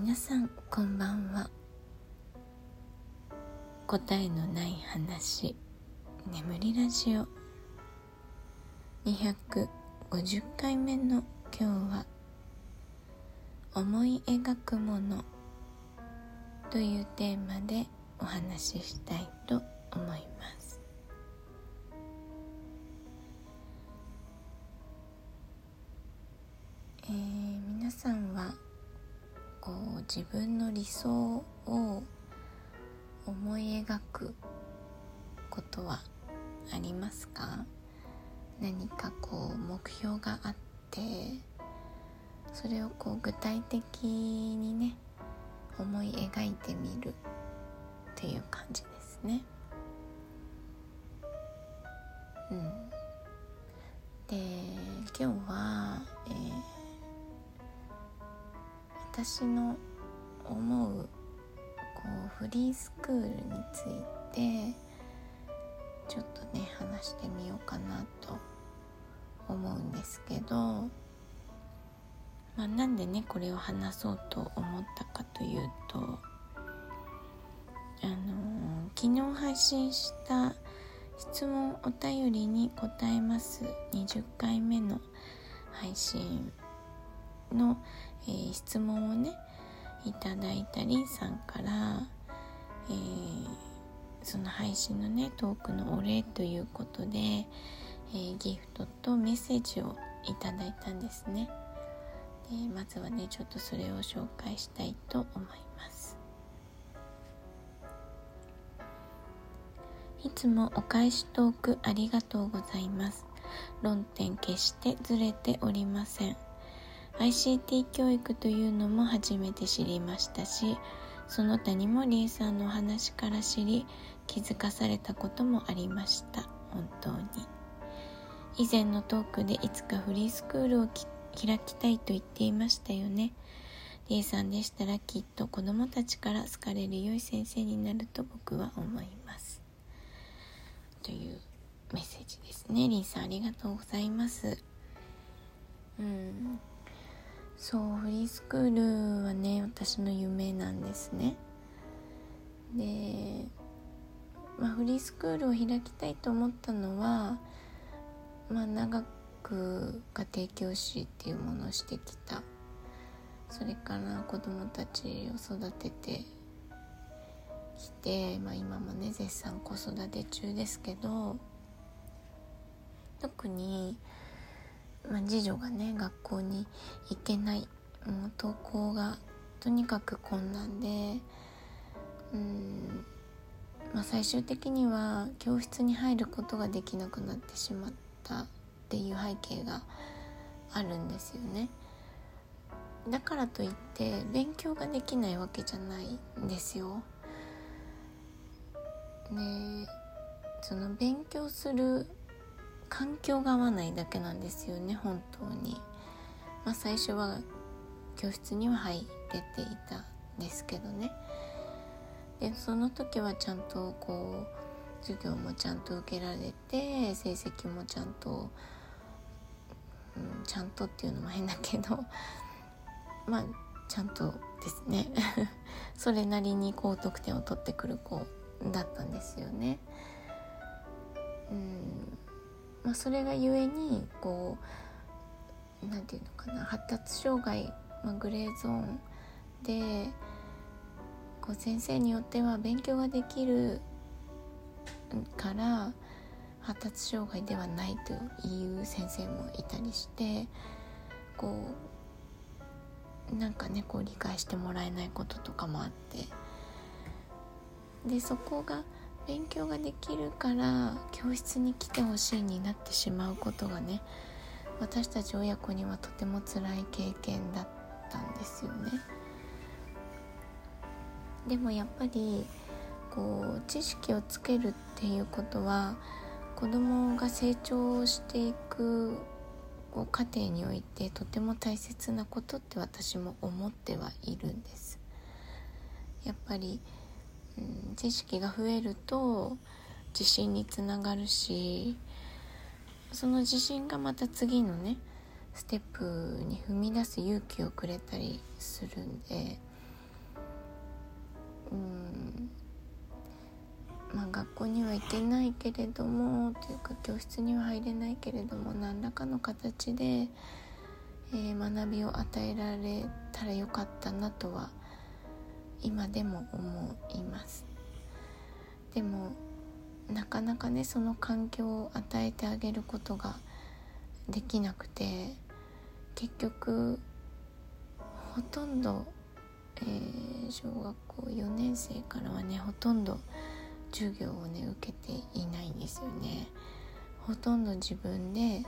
皆さんこんばんは。答えのない話眠りラジオ。250回目の今日は思い描くものというテーマでお話ししたいと思います。えー、皆さんはこう自分の理想を思い描くことはありますか？何かこう目標があってそれをこう具体的にね思い描いてみるっていう感じですね。うん、で今日は、私の思うこうフリースクールについてちょっとね話してみようかなと思うんですけどまあ、なんでねこれを話そうと思ったかというとあの昨日配信した質問お便りに答えます20回目の配信の、えー、質問をねいただいたりさんから、えー、その配信のねトークのお礼ということで、えー、ギフトとメッセージをいただいたんですね。えー、まずはねちょっとそれを紹介したいと思います。いつもお返しトークありがとうございます。論点決してずれておりません。ICT 教育というのも初めて知りましたしその他にもりえさんのお話から知り気づかされたこともありました本当に以前のトークでいつかフリースクールを開きたいと言っていましたよね。リエさんでしたらきっと子供たちから好かれる良い先生になると僕は思います。というメッセージですね。リンさんありがとうございます。うん。そう、フリースクールはね、私の夢なんですね。で、まあ、フリースクールを開きたいと思ったのは、まあ、長く家庭教師っていうものをしてきたそれから子供たちを育ててきて、まあ、今もね絶賛子育て中ですけど特に、あ、次女がね学校に行けないもう登校がとにかく困難でうん、まあ、最終的には教室に入ることができなくなってしまったっていう背景があるんですよね。だからといって勉強ができないわけじゃないんですよ。ねその勉強する環境が合わないだけなんですよね本当に。まあ、最初は教室には入れていたんですけどね。でその時はちゃんとこう授業もちゃんと受けられて成績もちゃんとうん、ちゃんとっていうのも変だけど まあちゃんとですね それなりに高得点を取ってくる子だったんですよね。うんまあ、それがゆえにこう何て言うのかな発達障害、まあ、グレーゾーンでこう先生によっては勉強ができるから発達障害ではないという先生もいたりしてこうなんかねこう理解してもらえないこととかもあって。でそこが勉強ができるから教室に来てほしいになってしまうことがね私たち親子にはとても辛い経験だったんですよね。でもやっぱりこう知識をつけるっていうことは子供が成長していくこう過程においてとても大切なことって私も思ってはいるんですやっぱり、知識が増えると自信につながるしその自信がまた次のねステップに踏み出す勇気をくれたりするんでうんまあ学校には行けないけれどもというか教室には入れないけれども何らかの形で、えー、学びを与えられたらよかったなとは思います今でも思います。でもなかなかねその環境を与えてあげることができなくて結局ほとんど、えー、小学校4年生からはねほとんど授業をね受けていないんですよね。ほとんど自分で、え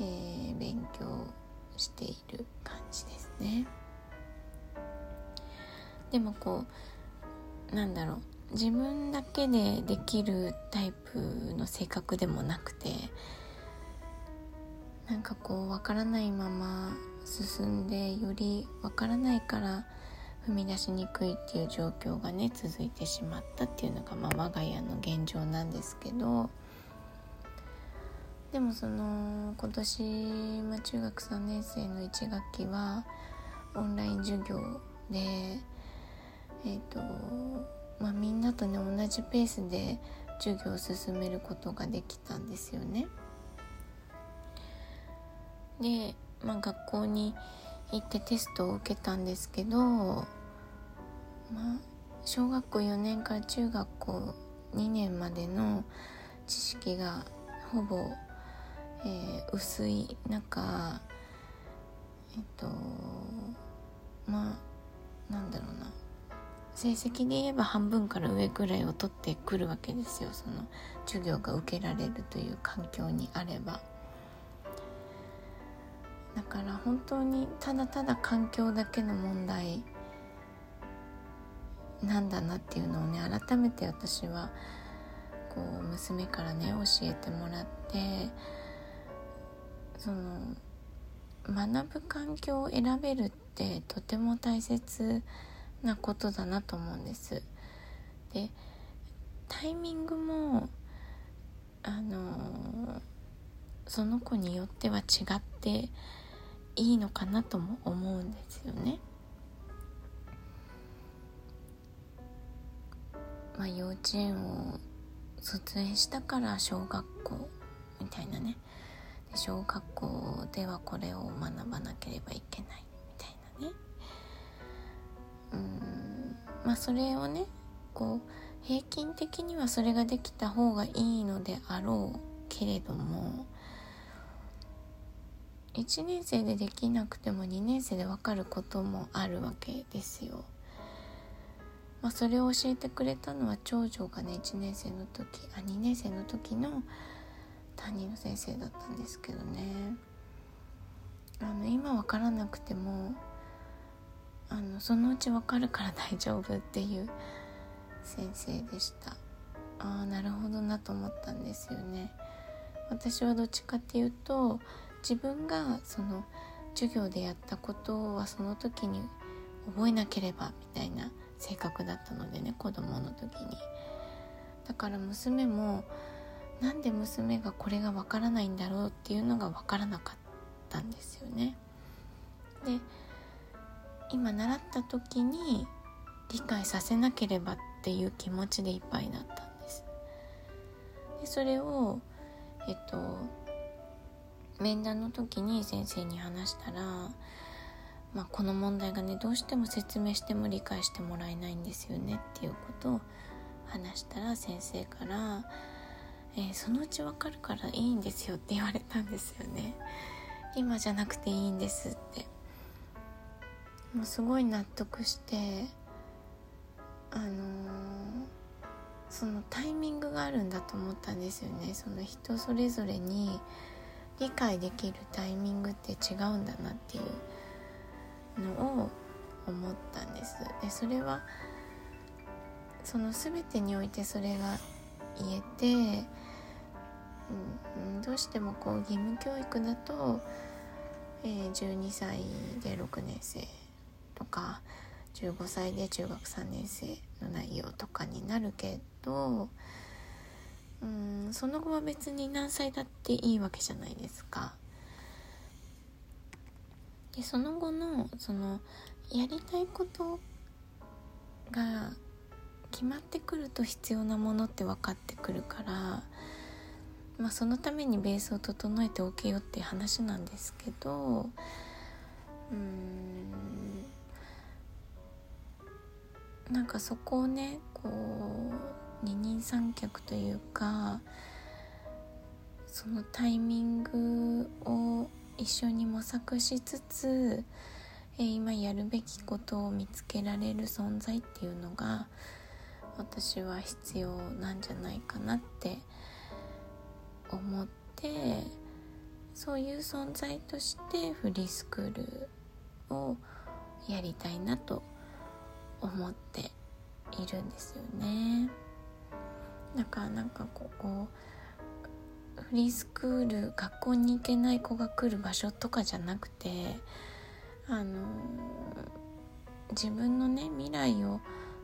ー、勉強している感じですね。でもこうなんだろう。自分だけでできるタイプの性格でもなくてなんかこう分からないまま進んでより分からないから踏み出しにくいっていう状況がね続いてしまったっていうのが、まあ、我が家の現状なんですけどでもその今年、まあ、中学3年生の1学期はオンライン授業でえっ、ー、とまあ、みんなとね同じペースで授業を進めることができたんですよね。で、まあ、学校に行ってテストを受けたんですけど、まあ、小学校4年から中学校2年までの知識がほぼ、えー、薄い中えっとまあなんだろうな成績で言えば半分から上くらいを取ってくるわけですよ。その授業が受けられるという環境にあれば。だから本当にただただ環境だけの問題なんだなっていうのをね改めて私はこう娘からね教えてもらってその学ぶ環境を選べるってとても大切ななことだなと思うんです。でタイミングもあのその子によっては違っていいのかなとも思うんですよね。まあ、幼稚園を卒園したから小学校みたいなねで小学校ではこれを学ばなければいけないみたいなねまあそれをねこう平均的にはそれができた方がいいのであろうけれども1年生でできなくても2年生で分かることもあるわけですよ。まあ、それを教えてくれたのは長女がね1年生の時あ2年生の時の担任の先生だったんですけどねあの今分からなくてもあのそのうち分かるから大丈夫っていう先生でした。ああなるほどなと思ったんですよね。私はどっちかっていうと自分がその授業でやったことはその時に覚えなければみたいな性格だったのでね子供の時に。だから娘もなんで娘がこれがわからないんだろうっていうのがわからなかったんですよね。で今習った時に理解させなければっていう気持ちでいっぱいだったんですでそれをえっと面談の時に先生に話したら、まあ、この問題がねどうしても説明しても理解してもらえないんですよねっていうことを話したら先生から「えー、そのうちわかるからいいんですよ」って言われたんですよね。今じゃなくていいんですってもうすごい納得してあのー、そのタイミングがあるんだと思ったんですよね。その人それぞれに理解できるタイミングって違うんだなっていうのを思ったんです。でそれはその全てにおいてそれが言えて、うん、どうしてもこう義務教育だと、えー、12歳で6年生とか15歳で中学3年生の内容とかになるけどうんその後は別に何歳だっていいわけじゃないですか。でその後のそのやりたいことが決まってくると必要なものって分かってくるから、まあ、そのためにベースを整えておけよって話なんですけどうーんなんかそこをねこう二人三脚というかそのタイミングを一緒に模索しつつ、えー、今やるべきことを見つけられる存在っていうのが私は必要なんじゃないかなって思ってそういう存在としてフリースクールをやりたいなと思っているんですよね。だからなんかここフリースクール学校に行けない子が来る場所とかじゃなくてあの自分のね未来を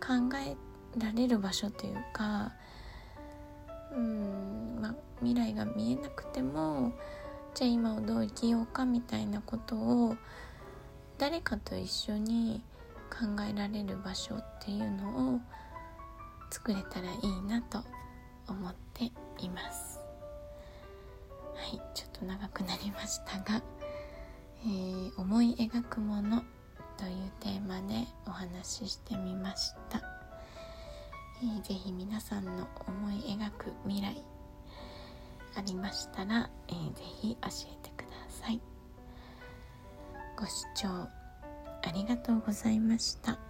考えられる場所というかうん、ま、未来が見えなくてもじゃあ今をどう生きようかみたいなことを誰かと一緒に考えられる場所っていうのを作れたらいいなと思っています。はいちょっと長くなりましたが、えー、思い描くものというテーマでお話ししてみました、えー、ぜひ皆さんの思い描く未来ありましたら、えー、ぜひ教えてください。ご視聴ありがとうございました。